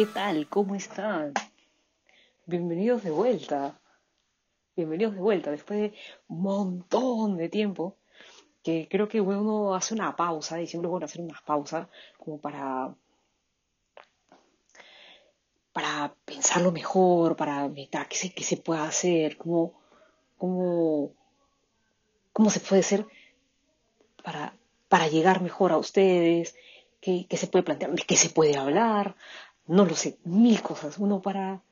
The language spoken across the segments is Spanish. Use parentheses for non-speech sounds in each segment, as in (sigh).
¿Qué tal? ¿Cómo están? Bienvenidos de vuelta. Bienvenidos de vuelta después de un montón de tiempo que creo que uno hace una pausa y siempre es bueno hacer una pausa como para para pensarlo mejor, para meditar qué se, qué se puede hacer, cómo, cómo, cómo se puede hacer para, para llegar mejor a ustedes, qué, qué se puede plantear, qué se puede hablar, no lo sé, mil cosas. Uno para,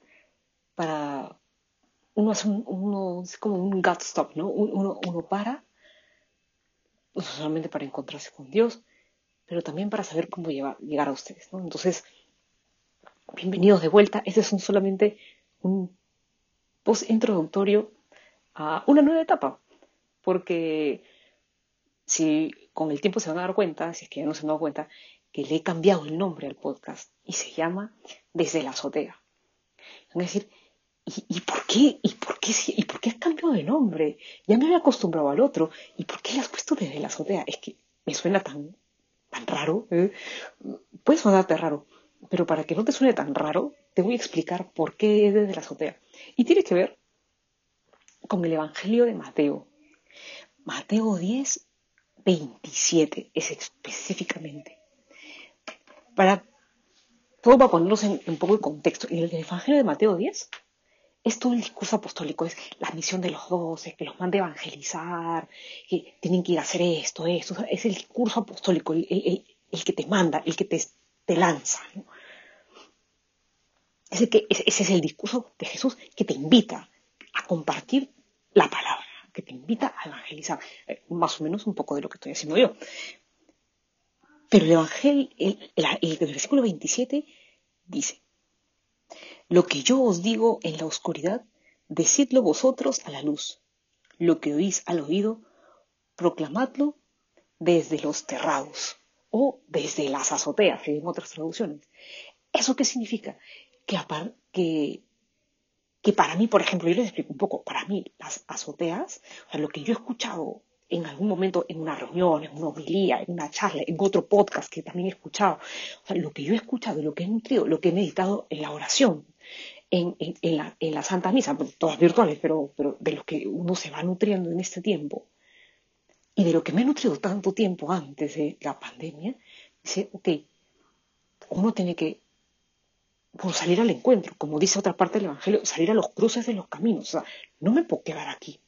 para, uno hace un, uno, es como un gut stop, ¿no? Uno, uno para, no solamente para encontrarse con Dios, pero también para saber cómo llegar a ustedes, ¿no? Entonces, bienvenidos de vuelta. Este es un, solamente un post introductorio a una nueva etapa, porque si con el tiempo se van a dar cuenta, si es que ya no se han dado cuenta, que le he cambiado el nombre al podcast y se llama Desde la azotea. Van a decir, ¿y, por qué? ¿Y por qué? ¿Y por qué has cambiado de nombre? Ya me había acostumbrado al otro. ¿Y por qué le has puesto Desde la azotea? Es que me suena tan, tan raro. ¿eh? Puede sonarte raro, pero para que no te suene tan raro, te voy a explicar por qué es Desde la azotea. Y tiene que ver con el Evangelio de Mateo. Mateo 10, 27 es específicamente para todo para ponerlos en un poco de contexto. En el Evangelio de Mateo 10 es todo el discurso apostólico, es la misión de los doce, que los manda a evangelizar, que tienen que ir a hacer esto, esto. Es el discurso apostólico, el, que te manda, el que te, te lanza. que, ese es el discurso de Jesús que te invita a compartir la palabra, que te invita a evangelizar. Eh, más o menos un poco de lo que estoy haciendo yo. Pero el Evangelio, el, versículo 27 dice, lo que yo os digo en la oscuridad, decidlo vosotros a la luz. Lo que oís al oído, proclamadlo desde los terrados o desde las azoteas, en otras traducciones. ¿Eso qué significa? Que, que, que para mí, por ejemplo, yo les explico un poco, para mí las azoteas, o sea, lo que yo he escuchado en algún momento en una reunión, en una homilía, en una charla, en otro podcast que también he escuchado. O sea, lo que yo he escuchado, lo que he nutrido, lo que he meditado en la oración, en, la, en la, Santa Misa, todas virtuales, pero, pero de lo que uno se va nutriendo en este tiempo, y de lo que me he nutrido tanto tiempo antes de la pandemia, dice, ok, uno tiene que por salir al encuentro, como dice otra parte del Evangelio, salir a los cruces de los caminos. O sea, no me puedo quedar aquí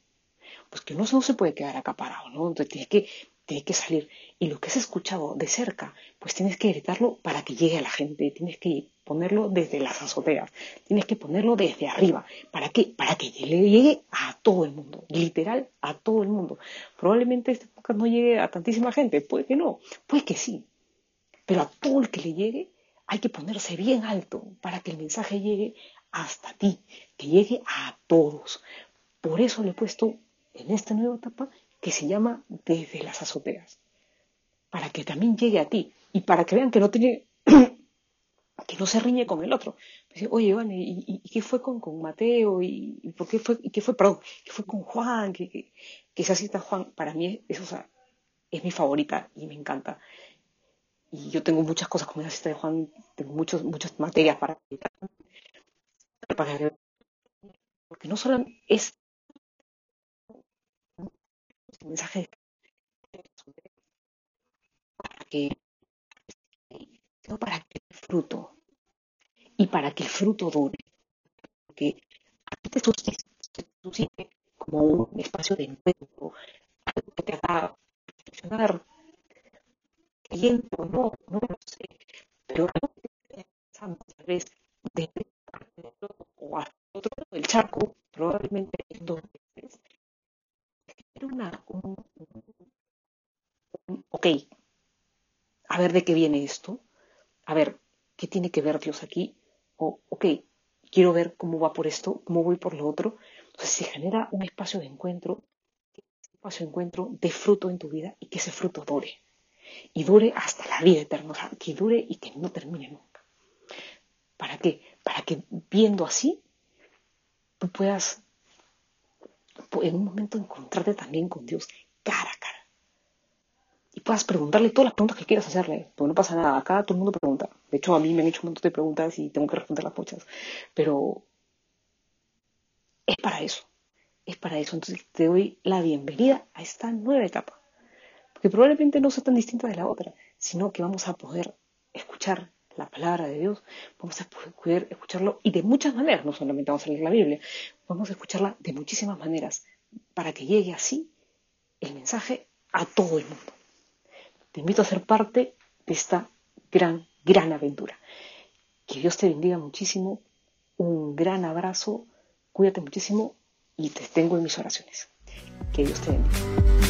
pues que no se puede quedar acaparado, ¿no? Entonces tienes que, tienes que salir. Y lo que has escuchado de cerca, pues tienes que gritarlo para que llegue a la gente, tienes que ponerlo desde las azoteas, tienes que ponerlo desde arriba. ¿Para qué? Para que le llegue a todo el mundo, literal a todo el mundo. Probablemente este podcast no llegue a tantísima gente, puede que no, puede que sí. Pero a todo el que le llegue hay que ponerse bien alto para que el mensaje llegue hasta ti, que llegue a todos. Por eso le he puesto en esta nueva etapa que se llama desde las azoteas, para que también llegue a ti y para que vean que no tiene (clears throat) que no se riñe con el otro. Dice, Oye, ¿y, qué fue con, Mateo? ¿Y, por qué fue, y qué fue, perdón, qué fue con Juan? Que, que, que esa cita Juan, para mí es, es mi favorita y me encanta. Y yo tengo muchas cosas con esa cita de Juan, tengo muchos, muchas materias para, para porque no solo es mensaje para que no para que el fruto y para que el fruto dure porque aquí te suscite como un espacio de encuentro algo que te haga reflexionar creyendo no no lo sé pero algo que tal vez desde o hasta otro lado del charco probablemente dos veces una, ok, a ver de qué viene esto, a ver, ¿qué tiene que ver Dios aquí? O, ok, quiero ver cómo va por esto, cómo voy por lo otro. Entonces se genera un espacio de encuentro, un espacio de encuentro de fruto en tu vida y que ese fruto dure. Y dure hasta la vida eterna, o que dure y que no termine nunca. ¿Para qué? Para que viendo así, tú puedas en un momento encontrarte también con Dios cara a cara. Y puedas preguntarle todas las preguntas que quieras hacerle, porque no pasa nada, acá todo el mundo pregunta. De hecho, a mí me han hecho un montón de preguntas y tengo que responderlas muchas, pero es para eso, es para eso. Entonces te doy la bienvenida a esta nueva etapa, porque probablemente no sea tan distinta de la otra, sino que vamos a poder escuchar la palabra de Dios, vamos a poder escucharlo y de muchas maneras, no solamente vamos a leer la Biblia, vamos a escucharla de muchísimas maneras para que llegue así el mensaje a todo el mundo. Te invito a ser parte de esta gran, gran aventura. Que Dios te bendiga muchísimo, un gran abrazo, cuídate muchísimo y te tengo en mis oraciones. Que Dios te bendiga.